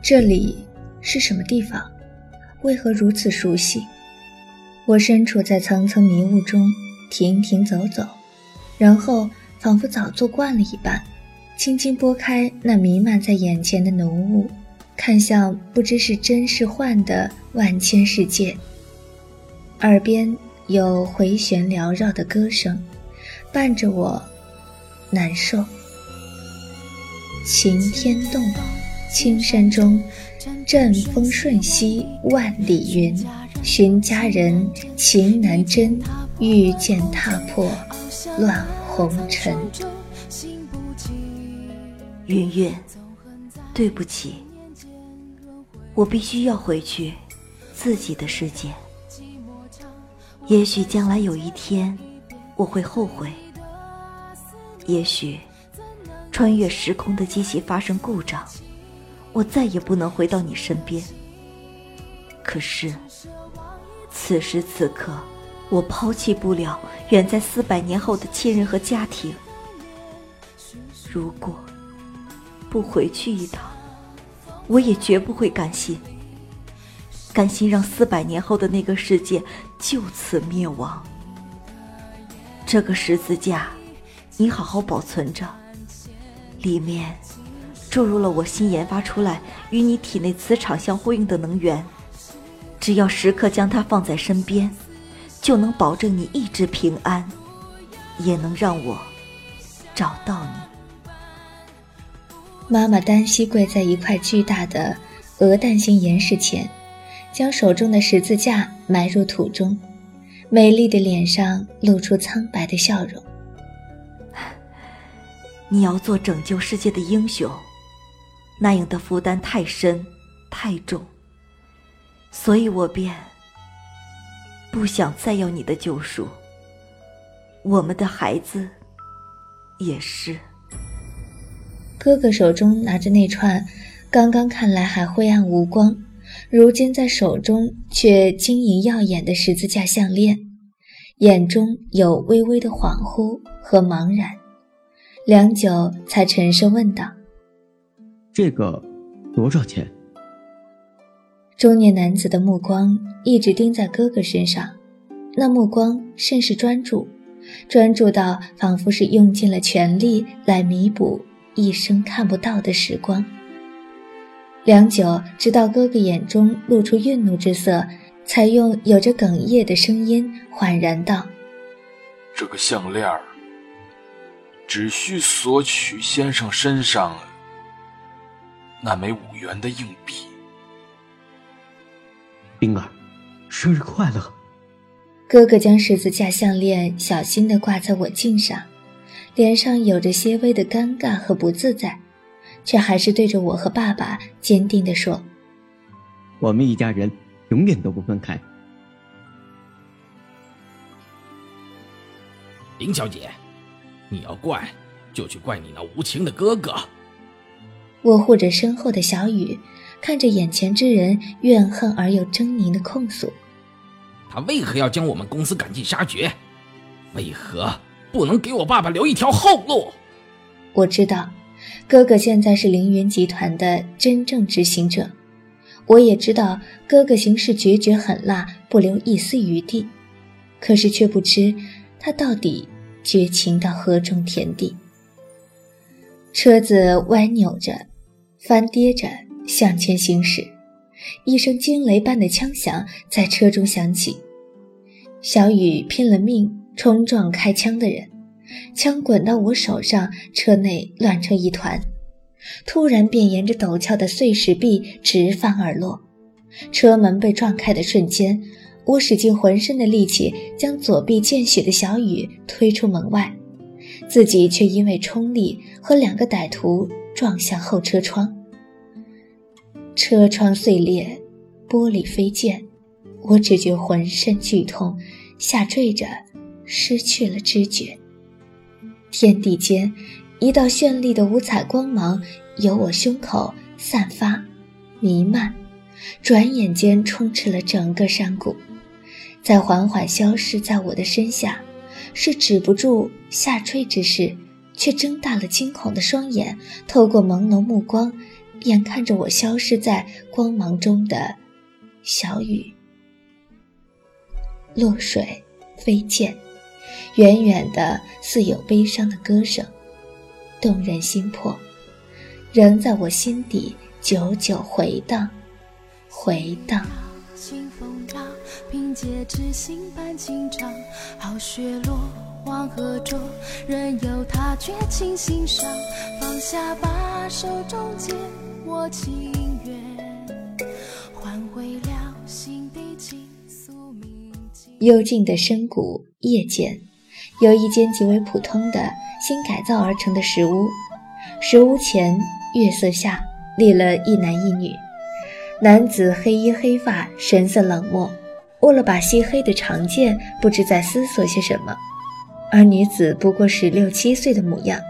这里是什么地方？为何如此熟悉？我身处在层层迷雾中，停停走走，然后仿佛早做惯了一般，轻轻拨开那弥漫在眼前的浓雾，看向不知是真是幻的万千世界。耳边有回旋缭绕的歌声，伴着我难受。晴天动，青山中，阵风瞬息万里云。寻佳人情难真，遇见踏破乱红尘。云云，对不起，我必须要回去自己的世界。也许将来有一天，我会后悔。也许，穿越时空的机器发生故障，我再也不能回到你身边。可是。此时此刻，我抛弃不了远在四百年后的亲人和家庭。如果不回去一趟，我也绝不会甘心。甘心让四百年后的那个世界就此灭亡。这个十字架，你好好保存着，里面注入了我新研发出来与你体内磁场相呼应的能源。只要时刻将它放在身边，就能保证你一直平安，也能让我找到你。妈妈单膝跪在一块巨大的鹅蛋形岩石前，将手中的十字架埋入土中，美丽的脸上露出苍白的笑容。你要做拯救世界的英雄，那样的负担太深太重。所以我便不想再要你的救赎。我们的孩子也是。哥哥手中拿着那串，刚刚看来还灰暗无光，如今在手中却晶莹耀眼的十字架项链，眼中有微微的恍惚和茫然，良久才沉声问道：“这个多少钱？”中年男子的目光一直盯在哥哥身上，那目光甚是专注，专注到仿佛是用尽了全力来弥补一生看不到的时光。良久，直到哥哥眼中露出愠怒之色，才用有着哽咽的声音缓然道：“这个项链儿，只需索取先生身上那枚五元的硬币。”冰儿，生日快乐！哥哥将十字架项链小心的挂在我颈上，脸上有着些微的尴尬和不自在，却还是对着我和爸爸坚定的说：“我们一家人永远都不分开。”林小姐，你要怪，就去怪你那无情的哥哥。我护着身后的小雨。看着眼前之人怨恨而又狰狞的控诉，他为何要将我们公司赶尽杀绝？为何不能给我爸爸留一条后路？我知道，哥哥现在是凌云集团的真正执行者，我也知道哥哥行事决绝狠辣，不留一丝余地。可是却不知他到底绝情到何种田地。车子歪扭着，翻跌着。向前行驶，一声惊雷般的枪响在车中响起。小雨拼了命冲撞开枪的人，枪滚到我手上，车内乱成一团。突然便沿着陡峭的碎石壁直翻而落。车门被撞开的瞬间，我使尽浑身的力气将左臂见血的小雨推出门外，自己却因为冲力和两个歹徒撞向后车窗。车窗碎裂，玻璃飞溅，我只觉浑身剧痛，下坠着，失去了知觉。天地间，一道绚丽的五彩光芒由我胸口散发、弥漫，转眼间充斥了整个山谷，在缓缓消失在我的身下。是止不住下坠之势，却睁大了惊恐的双眼，透过朦胧目光。眼看着我消失在光芒中的小雨。落水，飞溅，远远的似有悲伤的歌声，动人心魄，仍在我心底久久回荡，回荡。清风，凭借痴心伴情长，好雪落黄河中，任由它绝情心伤，放下吧手中剑，我情愿换回了心底情愫铭记。幽静的深谷夜间，有一间极为普通的新改造而成的石屋，石屋前月色下立了一男一女。男子黑衣黑发，神色冷漠，握了把漆黑的长剑，不知在思索些什么；而女子不过十六七岁的模样，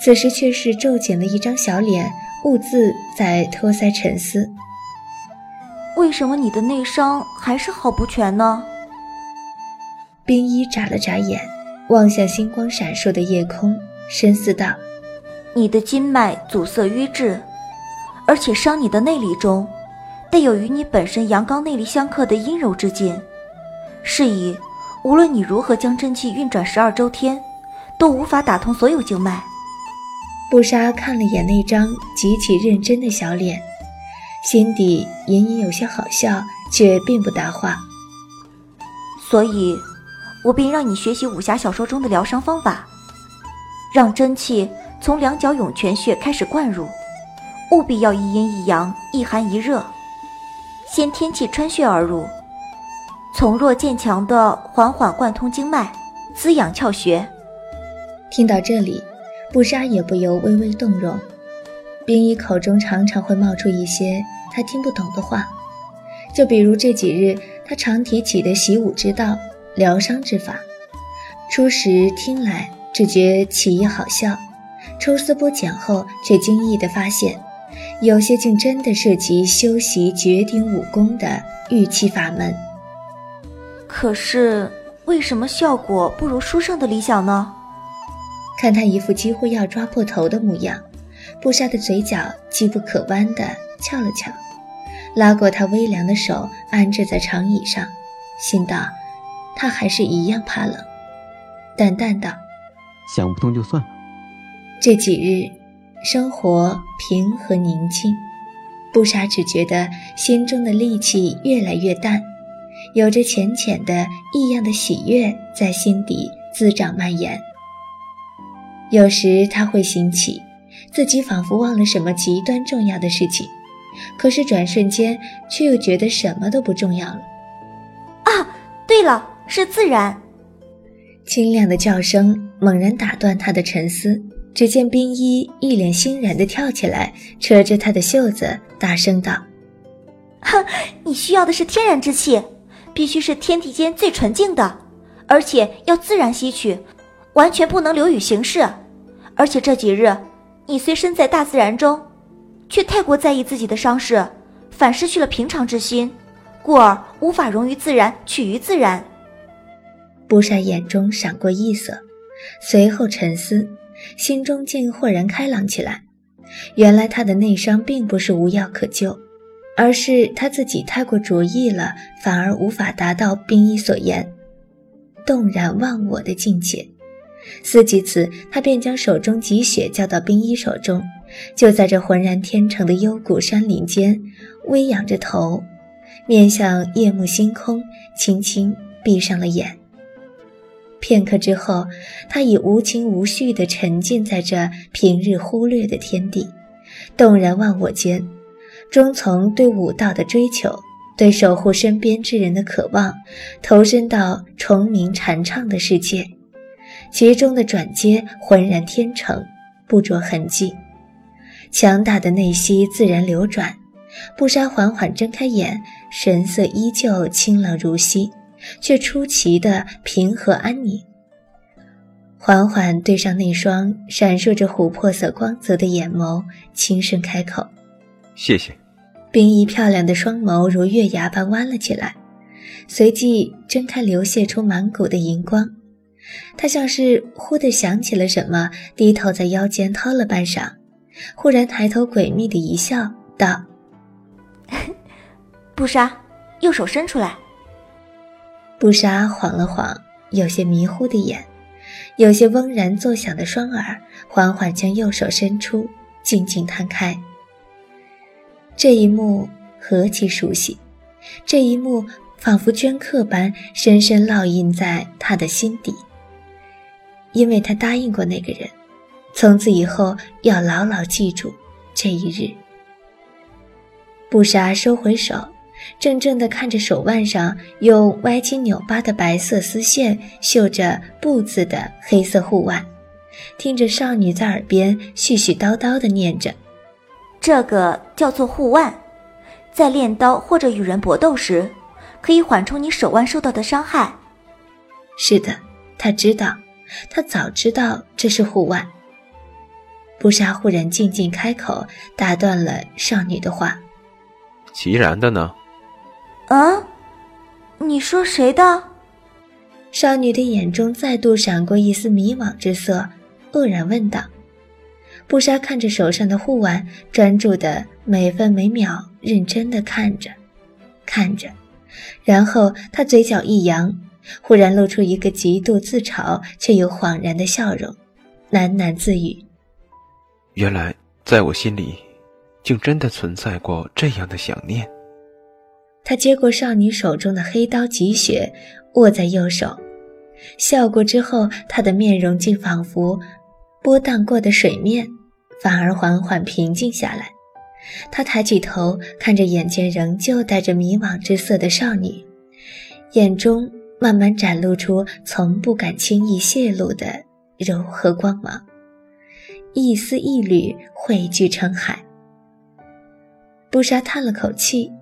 此时却是皱紧了一张小脸，兀自在托腮沉思。为什么你的内伤还是好不全呢？冰衣眨了眨眼，望向星光闪烁的夜空，深思道：“你的筋脉阻塞瘀滞，而且伤你的内力中。”带有与你本身阳刚内力相克的阴柔之劲，是以无论你如何将真气运转十二周天，都无法打通所有经脉。布莎看了眼那张极其认真的小脸，心底隐隐有些好笑，却并不答话。所以，我便让你学习武侠小说中的疗伤方法，让真气从两脚涌泉穴开始灌入，务必要一阴一阳，一寒一热。先天气穿穴而入，从弱渐强的缓缓贯通经脉，滋养窍穴。听到这里，布莎也不由微微动容。冰衣口中常常会冒出一些他听不懂的话，就比如这几日他常提起的习武之道、疗伤之法。初时听来只觉奇异好笑，抽丝剥茧后却惊异地发现。有些竟真的涉及修习绝顶武功的御器法门，可是为什么效果不如书上的理想呢？看他一副几乎要抓破头的模样，布莎的嘴角机不可弯地翘了翘，拉过他微凉的手，安置在长椅上，心道：他还是一样怕冷，淡淡道：“想不通就算了。”这几日。生活平和宁静，布莎只觉得心中的戾气越来越淡，有着浅浅的异样的喜悦在心底滋长蔓延。有时他会兴起，自己仿佛忘了什么极端重要的事情，可是转瞬间却又觉得什么都不重要了。啊，对了，是自然。清亮的叫声猛然打断他的沉思。只见冰一一脸欣然地跳起来，扯着他的袖子，大声道：“哼，你需要的是天然之气，必须是天地间最纯净的，而且要自然吸取，完全不能流于形式。而且这几日，你虽身在大自然中，却太过在意自己的伤势，反失去了平常之心，故而无法融于自然，取于自然。”不善眼中闪过异色，随后沉思。心中竟豁然开朗起来，原来他的内伤并不是无药可救，而是他自己太过着意了，反而无法达到冰衣所言动然忘我的境界。思及此，他便将手中积雪交到冰衣手中，就在这浑然天成的幽谷山林间，微仰着头，面向夜幕星空，轻轻闭上了眼。片刻之后，他已无情无绪地沉浸在这平日忽略的天地，动然忘我间，终从对武道的追求，对守护身边之人的渴望，投身到虫鸣蝉唱的世界，其中的转接浑然天成，不着痕迹。强大的内息自然流转，布莎缓缓睁开眼，神色依旧清冷如昔。却出奇的平和安宁。缓缓对上那双闪烁着琥珀色光泽的眼眸，轻声开口：“谢谢。”冰衣漂亮的双眸如月牙般弯了起来，随即睁开，流泻出满谷的银光。他像是忽地想起了什么，低头在腰间掏了半晌，忽然抬头诡秘的一笑，道：“不杀，右手伸出来。”不杀晃了晃有些迷糊的眼，有些嗡然作响的双耳，缓缓将右手伸出，静静摊开。这一幕何其熟悉，这一幕仿佛镌刻般深深烙印在他的心底。因为他答应过那个人，从此以后要牢牢记住这一日。布莎收回手。怔怔地看着手腕上用歪七扭八的白色丝线绣着“布”字的黑色护腕，听着少女在耳边絮絮叨叨地念着：“这个叫做护腕，在练刀或者与人搏斗时，可以缓冲你手腕受到的伤害。”是的，他知道，他早知道这是护腕。不杀忽然静静开口，打断了少女的话：“齐然的呢？”啊，你说谁的？少女的眼中再度闪过一丝迷惘之色，愕然问道。布莎看着手上的护腕，专注的每分每秒，认真的看着，看着，然后她嘴角一扬，忽然露出一个极度自嘲却又恍然的笑容，喃喃自语：“原来在我心里，竟真的存在过这样的想念。”他接过少女手中的黑刀极雪，握在右手，笑过之后，他的面容竟仿佛波荡过的水面，反而缓缓平静下来。他抬起头，看着眼前仍旧带着迷惘之色的少女，眼中慢慢展露出从不敢轻易泄露的柔和光芒，一丝一缕汇聚成海。布莎叹了口气。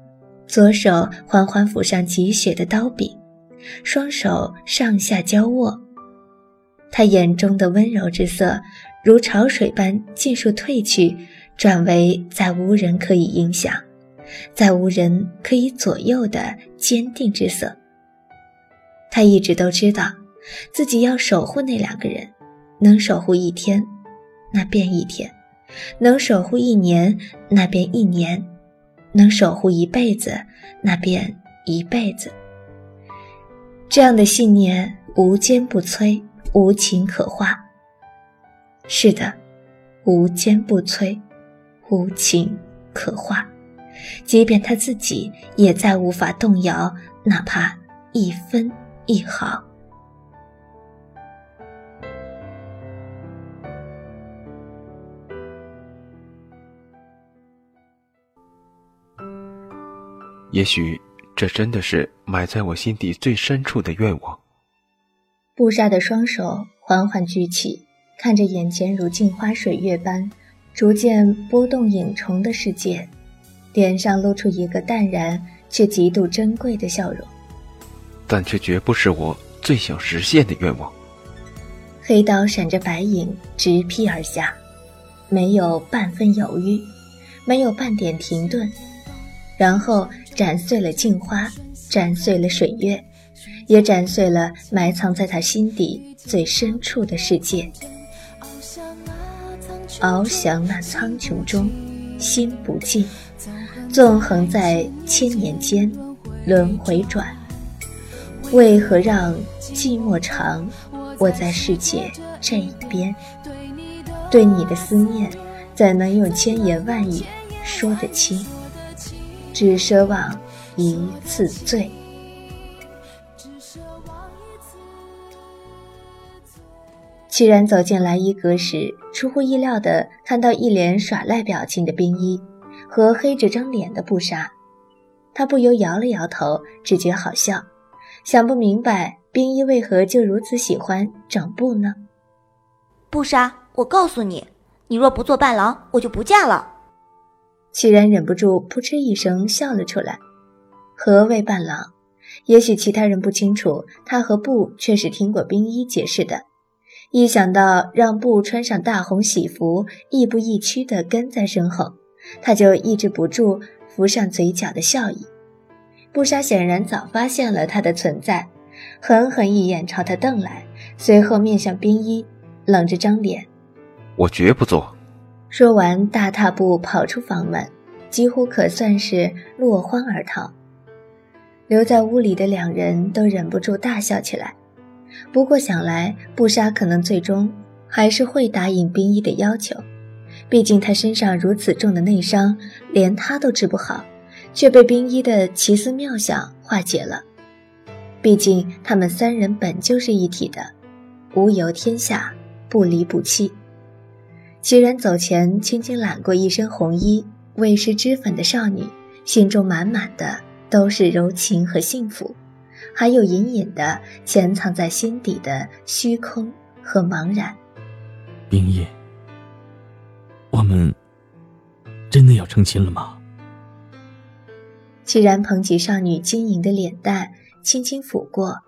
左手缓缓抚上积雪的刀柄，双手上下交握，他眼中的温柔之色如潮水般尽数褪去，转为再无人可以影响、再无人可以左右的坚定之色。他一直都知道，自己要守护那两个人，能守护一天，那便一天；能守护一年，那便一年。能守护一辈子，那便一辈子。这样的信念无坚不摧，无情可化。是的，无坚不摧，无情可化。即便他自己也再无法动摇，哪怕一分一毫。也许这真的是埋在我心底最深处的愿望。布莎的双手缓缓举起，看着眼前如镜花水月般逐渐波动影重的世界，脸上露出一个淡然却极度珍贵的笑容。但却绝不是我最想实现的愿望。黑刀闪着白影，直劈而下，没有半分犹豫，没有半点停顿。然后斩碎了镜花，斩碎了水月，也斩碎了埋藏在他心底最深处的世界。翱翔那苍穹中，心不静，纵横在千年间，轮回转。为何让寂寞长？我在世界这一边，对你的思念，怎能用千言万语说得清？只奢望一次醉。齐然走进来衣阁时，出乎意料的看到一脸耍赖表情的冰衣和黑着张脸的布莎，他不由摇了摇头，只觉好笑，想不明白冰衣为何就如此喜欢整布呢？布莎，我告诉你，你若不做伴郎，我就不嫁了。齐然忍不住扑哧一声笑了出来。何谓伴郎？也许其他人不清楚，他和布却是听过冰衣解释的。一想到让布穿上大红喜服，亦步亦趋地跟在身后，他就抑制不住浮上嘴角的笑意。布莎显然早发现了他的存在，狠狠一眼朝他瞪来，随后面向冰衣，冷着张脸：“我绝不做。”说完，大踏步跑出房门，几乎可算是落荒而逃。留在屋里的两人都忍不住大笑起来。不过想来，布莎可能最终还是会答应冰衣的要求，毕竟他身上如此重的内伤，连他都治不好，却被冰衣的奇思妙想化解了。毕竟他们三人本就是一体的，无由天下，不离不弃。齐然走前，轻轻揽过一身红衣、未施脂粉的少女，心中满满的都是柔情和幸福，还有隐隐的潜藏在心底的虚空和茫然。冰叶，我们真的要成亲了吗？齐然捧起少女晶莹的脸蛋，轻轻抚过，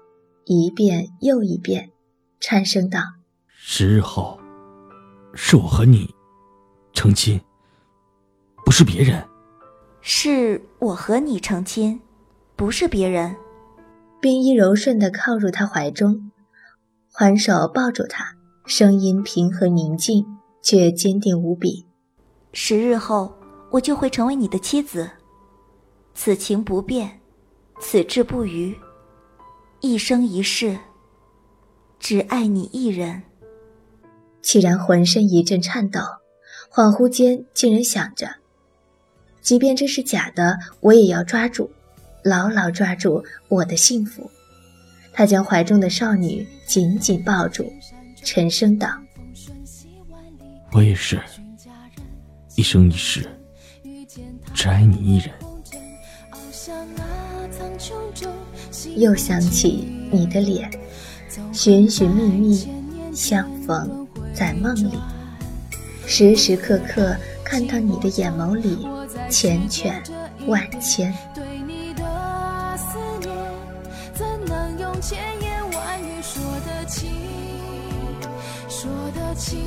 一遍又一遍，颤声道：“十日后。”是我和你成亲，不是别人。是我和你成亲，不是别人。冰衣柔顺的靠入他怀中，环手抱住他，声音平和宁静，却坚定无比。十日后，我就会成为你的妻子。此情不变，此志不渝，一生一世，只爱你一人。凄然浑身一阵颤抖，恍惚间竟然想着：即便这是假的，我也要抓住，牢牢抓住我的幸福。他将怀中的少女紧紧抱住，沉声道：“我也是，一生一世，只爱你一人。”又想起你的脸，寻寻觅觅，相逢。在梦里，时时刻刻看到你的眼眸里缱绻万千。说的情，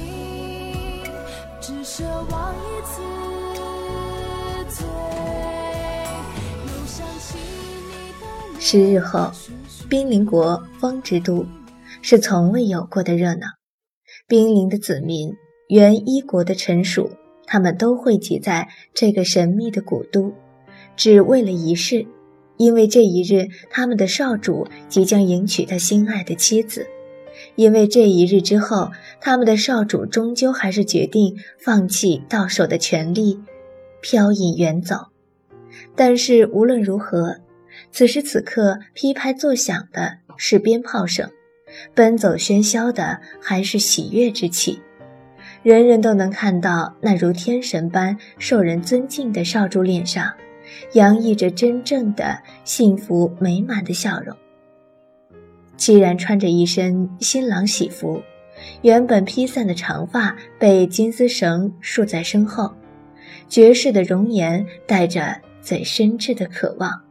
只奢望一次醉十日后，冰凌国风之都，是从未有过的热闹。冰凌的子民，原一国的臣属，他们都汇集在这个神秘的古都，只为了一事。因为这一日，他们的少主即将迎娶他心爱的妻子。因为这一日之后，他们的少主终究还是决定放弃到手的权利，飘隐远走。但是无论如何，此时此刻，噼拍作响的是鞭炮声。奔走喧嚣的还是喜悦之气，人人都能看到那如天神般受人尊敬的少主脸上，洋溢着真正的幸福美满的笑容。既然穿着一身新郎喜服，原本披散的长发被金丝绳束在身后，绝世的容颜带着最深挚的渴望，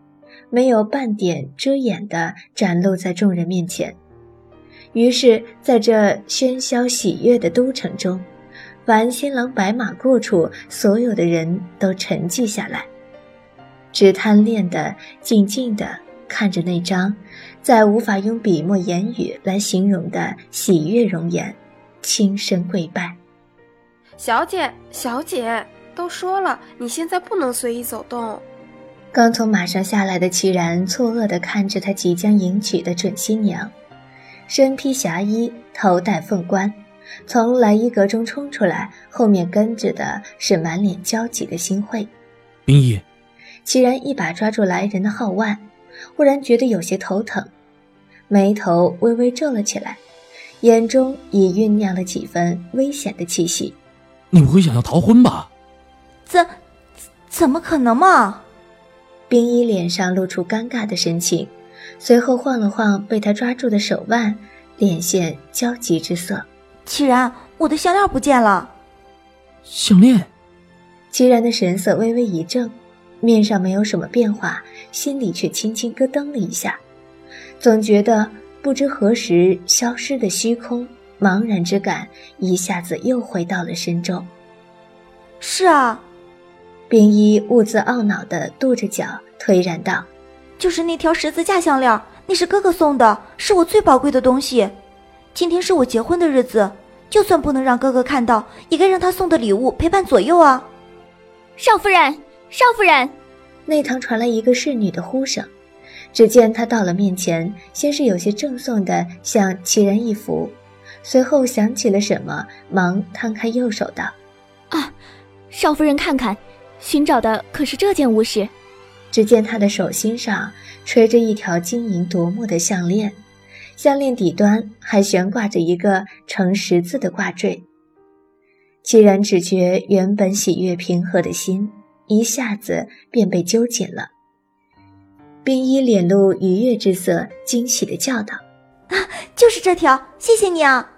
没有半点遮掩的展露在众人面前。于是，在这喧嚣喜悦的都城中，凡新郎白马过处，所有的人都沉寂下来，只贪恋的、静静的看着那张再无法用笔墨言语来形容的喜悦容颜，轻声跪拜：“小姐，小姐，都说了，你现在不能随意走动。”刚从马上下来的齐然错愕地看着他即将迎娶的准新娘。身披霞衣，头戴凤冠，从来衣阁中冲出来，后面跟着的是满脸焦急的新慧。冰衣，齐然一把抓住来人的皓腕，忽然觉得有些头疼，眉头微微皱了起来，眼中已酝酿了几分危险的气息。你不会想要逃婚吧？怎，怎么可能嘛？冰衣脸上露出尴尬的神情。随后晃了晃被他抓住的手腕，脸现焦急之色。齐然，我的项链不见了。项链。齐然的神色微微一怔，面上没有什么变化，心里却轻轻咯噔了一下，总觉得不知何时消失的虚空、茫然之感一下子又回到了身中。是啊，冰衣兀自懊恼地跺着脚，颓然道。就是那条十字架项链，那是哥哥送的，是我最宝贵的东西。今天是我结婚的日子，就算不能让哥哥看到，也该让他送的礼物陪伴左右啊。少夫人，少夫人，内堂传来一个侍女的呼声。只见她到了面前，先是有些赠送的向齐然一扶，随后想起了什么，忙摊开右手道：“啊，少夫人看看，寻找的可是这件物事？”只见她的手心上垂着一条晶莹夺目的项链，项链底端还悬挂着一个呈十字的挂坠。齐然只觉原本喜悦平和的心一下子便被揪紧了。冰衣脸露愉悦之色，惊喜的叫道：“啊，就是这条，谢谢你啊！”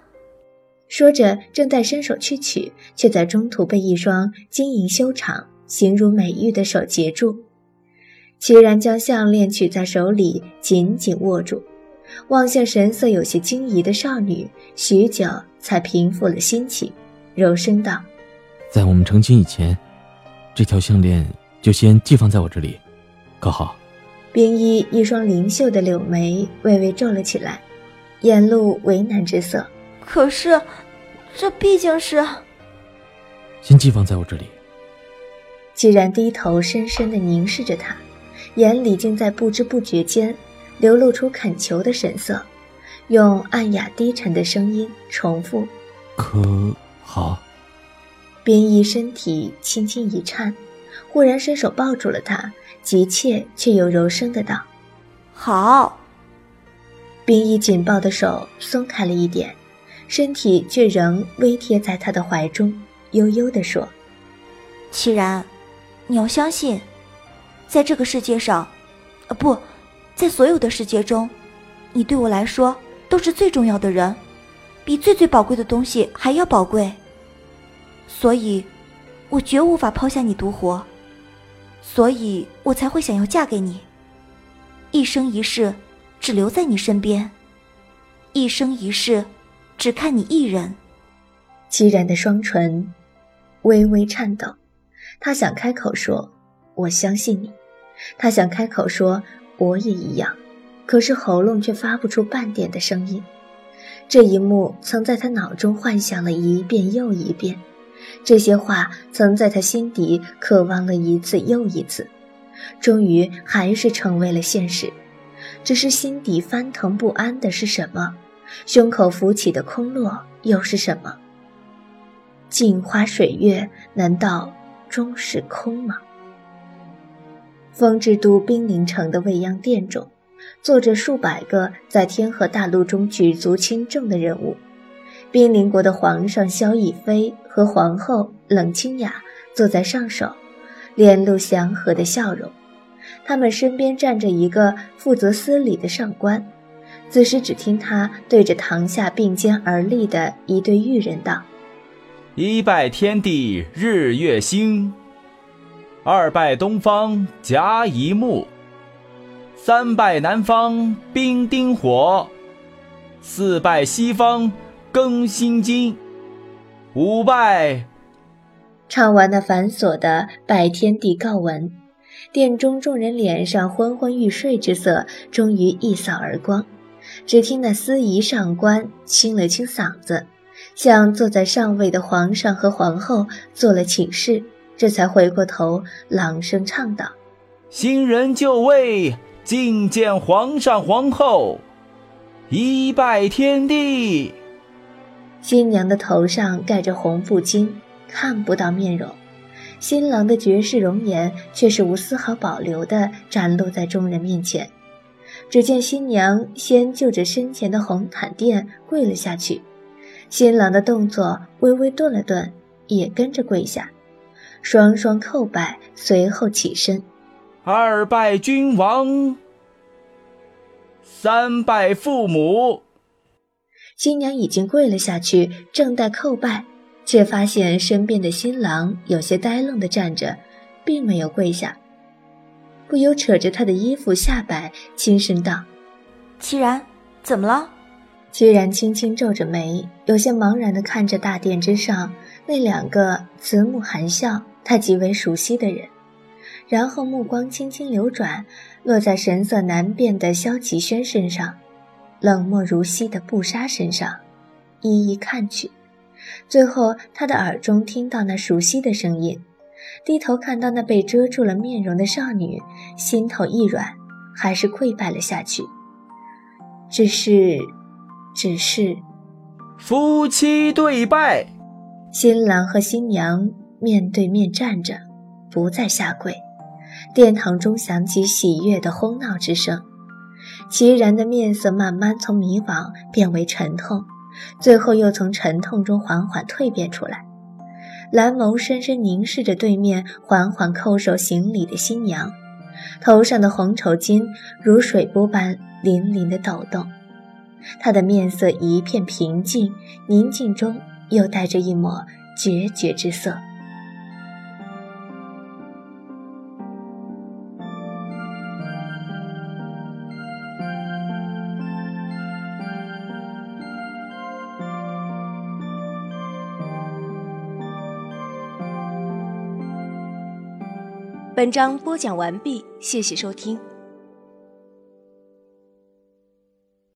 说着，正在伸手去取，却在中途被一双晶莹修长、形如美玉的手截住。齐然将项链取在手里，紧紧握住，望向神色有些惊疑的少女，许久才平复了心情，柔声道：“在我们成亲以前，这条项链就先寄放在我这里，可好？”冰衣一双灵秀的柳眉微微皱了起来，眼露为难之色。可是，这毕竟是……先寄放在我这里。既然低头深深的凝视着他，眼里竟在不知不觉间流露出恳求的神色，用暗哑低沉的声音重复：“可好？”冰衣身体轻轻一颤，忽然伸手抱住了他。急切却又柔声的道：“好。”冰衣紧抱的手松开了一点，身体却仍微贴在他的怀中，悠悠的说：“齐然，你要相信，在这个世界上，呃不，在所有的世界中，你对我来说都是最重要的人，比最最宝贵的东西还要宝贵。所以，我绝无法抛下你独活。”所以我才会想要嫁给你，一生一世只留在你身边，一生一世只看你一人。凄然的双唇微微颤抖，他想开口说“我相信你”，他想开口说“我也一样”，可是喉咙却发不出半点的声音。这一幕曾在他脑中幻想了一遍又一遍。这些话曾在他心底渴望了一次又一次，终于还是成为了现实。只是心底翻腾不安的是什么？胸口浮起的空落又是什么？镜花水月，难道终是空吗？风之都兵临城的未央殿中，坐着数百个在天河大陆中举足轻重的人物。冰灵国的皇上萧逸飞和皇后冷清雅坐在上首，脸露祥和的笑容。他们身边站着一个负责司礼的上官。此时，只听他对着堂下并肩而立的一对玉人道：“一拜天地日月星，二拜东方甲乙木，三拜南方冰丁火，四拜西方。”更新经，五拜。唱完那繁琐的拜天地告文，殿中众人脸上昏昏欲睡之色终于一扫而光。只听那司仪上官清了清嗓子，向坐在上位的皇上和皇后做了请示，这才回过头朗声唱道：“新人就位，觐见皇上皇后，一拜天地。”新娘的头上盖着红布巾，看不到面容；新郎的绝世容颜却是无丝毫保留地展露在众人面前。只见新娘先就着身前的红毯垫跪了下去，新郎的动作微微顿了顿，也跟着跪下，双双叩拜，随后起身：“二拜君王，三拜父母。”新娘已经跪了下去，正待叩拜，却发现身边的新郎有些呆愣地站着，并没有跪下，不由扯着他的衣服下摆，轻声道：“齐然，怎么了？”齐然轻轻皱着眉，有些茫然地看着大殿之上那两个慈目含笑、他极为熟悉的人，然后目光轻轻流转，落在神色难辨的萧齐轩身上。冷漠如昔的布莎身上，一一看去，最后，他的耳中听到那熟悉的声音，低头看到那被遮住了面容的少女，心头一软，还是跪拜了下去。只是，只是，夫妻对拜，新郎和新娘面对面站着，不再下跪。殿堂中响起喜悦的哄闹之声，齐然的面色慢慢从迷惘变为沉痛。最后又从沉痛中缓缓蜕变出来，蓝眸深深凝视着对面缓缓叩首行礼的新娘，头上的红绸巾如水波般粼粼的抖动，她的面色一片平静，宁静中又带着一抹决绝之色。文章播讲完毕，谢谢收听。